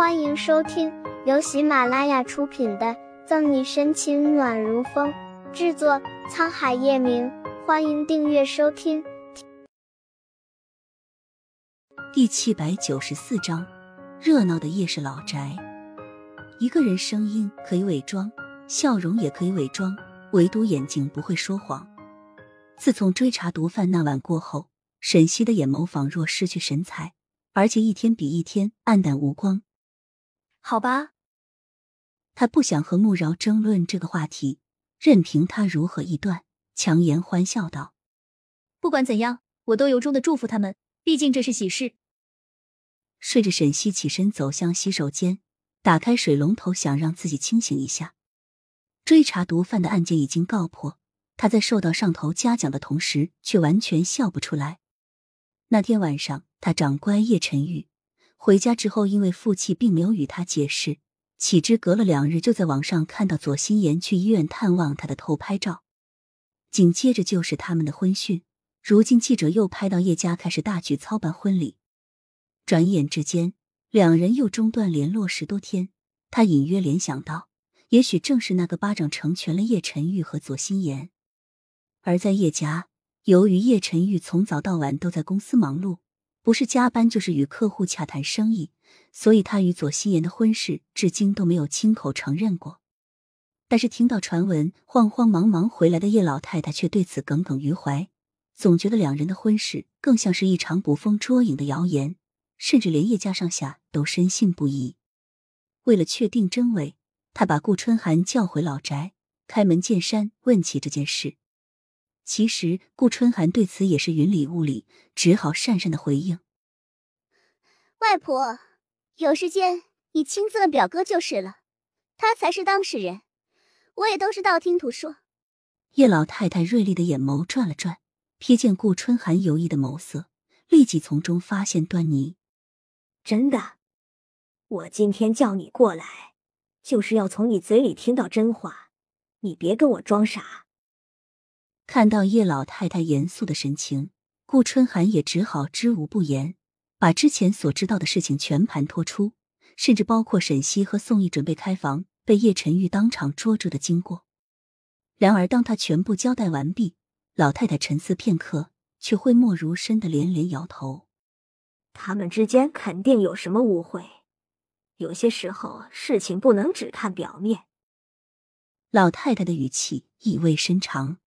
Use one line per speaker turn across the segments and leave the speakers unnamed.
欢迎收听由喜马拉雅出品的《赠你深情暖如风》，制作沧海夜明。欢迎订阅收听。
第七百九十四章：热闹的夜市老宅。一个人声音可以伪装，笑容也可以伪装，唯独眼睛不会说谎。自从追查毒贩那晚过后，沈西的眼眸仿若失去神采，而且一天比一天暗淡无光。
好吧，
他不想和穆饶争论这个话题，任凭他如何臆断，强颜欢笑道：“
不管怎样，我都由衷的祝福他们，毕竟这是喜事。”
睡着，沈西起身走向洗手间，打开水龙头，想让自己清醒一下。追查毒贩的案件已经告破，他在受到上头嘉奖的同时，却完全笑不出来。那天晚上，他长官叶晨玉。回家之后，因为负气，并没有与他解释。岂知隔了两日，就在网上看到左心言去医院探望他的偷拍照，紧接着就是他们的婚讯。如今记者又拍到叶家开始大举操办婚礼，转眼之间，两人又中断联络十多天。他隐约联想到，也许正是那个巴掌成全了叶晨玉和左心言。而在叶家，由于叶晨玉从早到晚都在公司忙碌。不是加班就是与客户洽谈生意，所以他与左心言的婚事至今都没有亲口承认过。但是听到传闻，慌慌忙忙回来的叶老太太却对此耿耿于怀，总觉得两人的婚事更像是一场捕风捉影的谣言，甚至连叶家上下都深信不疑。为了确定真伪，他把顾春寒叫回老宅，开门见山问起这件事。其实顾春寒对此也是云里雾里，只好讪讪的回应：“
外婆，有时间你亲自问表哥就是了，他才是当事人，我也都是道听途说。”
叶老太太锐利的眼眸转了转，瞥见顾春寒犹疑的眸色，立即从中发现端倪：“
真的，我今天叫你过来，就是要从你嘴里听到真话，你别跟我装傻。”
看到叶老太太严肃的神情，顾春寒也只好知无不言，把之前所知道的事情全盘托出，甚至包括沈西和宋毅准备开房被叶晨玉当场捉住的经过。然而，当他全部交代完毕，老太太沉思片刻，却讳莫如深的连连摇头：“
他们之间肯定有什么误会，有些时候事情不能只看表面。”
老太太的语气意味深长。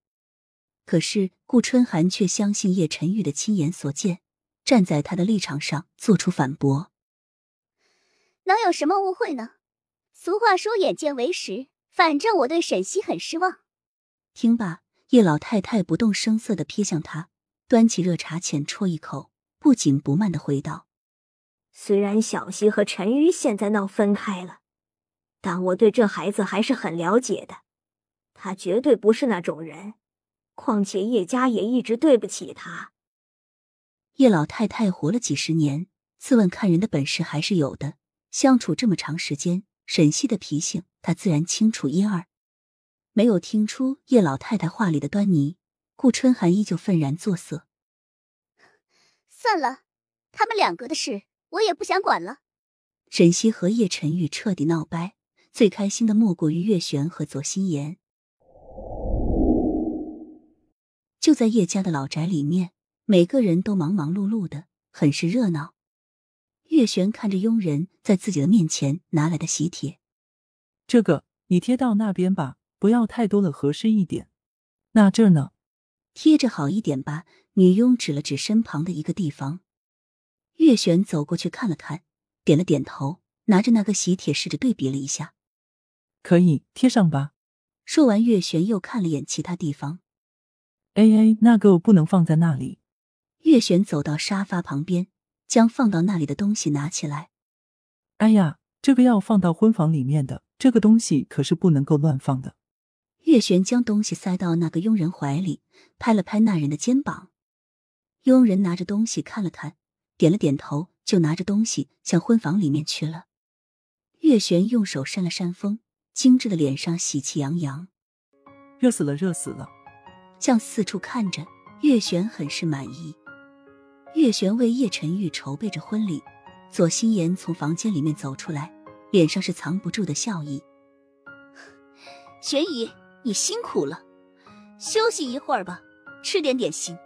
可是顾春寒却相信叶晨玉的亲眼所见，站在他的立场上做出反驳。
能有什么误会呢？俗话说眼见为实，反正我对沈西很失望。
听罢，叶老太太不动声色的瞥向他，端起热茶浅啜一口，不紧不慢的回道：“
虽然小西和陈玉现在闹分开了，但我对这孩子还是很了解的，他绝对不是那种人。”况且叶家也一直对不起他。
叶老太太活了几十年，自问看人的本事还是有的。相处这么长时间，沈西的脾性，她自然清楚一二。没有听出叶老太太话里的端倪，顾春寒依旧愤然作色。
算了，他们两个的事，我也不想管了。
沈西和叶晨玉彻底闹掰，最开心的莫过于月璇和左心言。就在叶家的老宅里面，每个人都忙忙碌碌的，很是热闹。月璇看着佣人在自己的面前拿来的喜帖，
这个你贴到那边吧，不要太多了，合适一点。那这儿呢？
贴着好一点吧。女佣指了指身旁的一个地方。月璇走过去看了看，点了点头，拿着那个喜帖试着对比了一下，
可以贴上吧。
说完，月璇又看了眼其他地方。
哎哎，那个不能放在那里。
月璇走到沙发旁边，将放到那里的东西拿起来。
哎呀，这个要放到婚房里面的，这个东西可是不能够乱放的。
月璇将东西塞到那个佣人怀里，拍了拍那人的肩膀。佣人拿着东西看了看，点了点头，就拿着东西向婚房里面去了。月璇用手扇了扇风，精致的脸上喜气洋洋。
热死了，热死了。
向四处看着，月璇很是满意。月璇为叶晨玉筹备着婚礼，左心言从房间里面走出来，脸上是藏不住的笑意。
玄姨，你辛苦了，休息一会儿吧，吃点点心。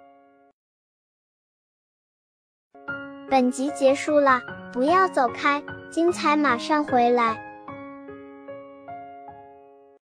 本集结束了，不要走开，精彩马上回来。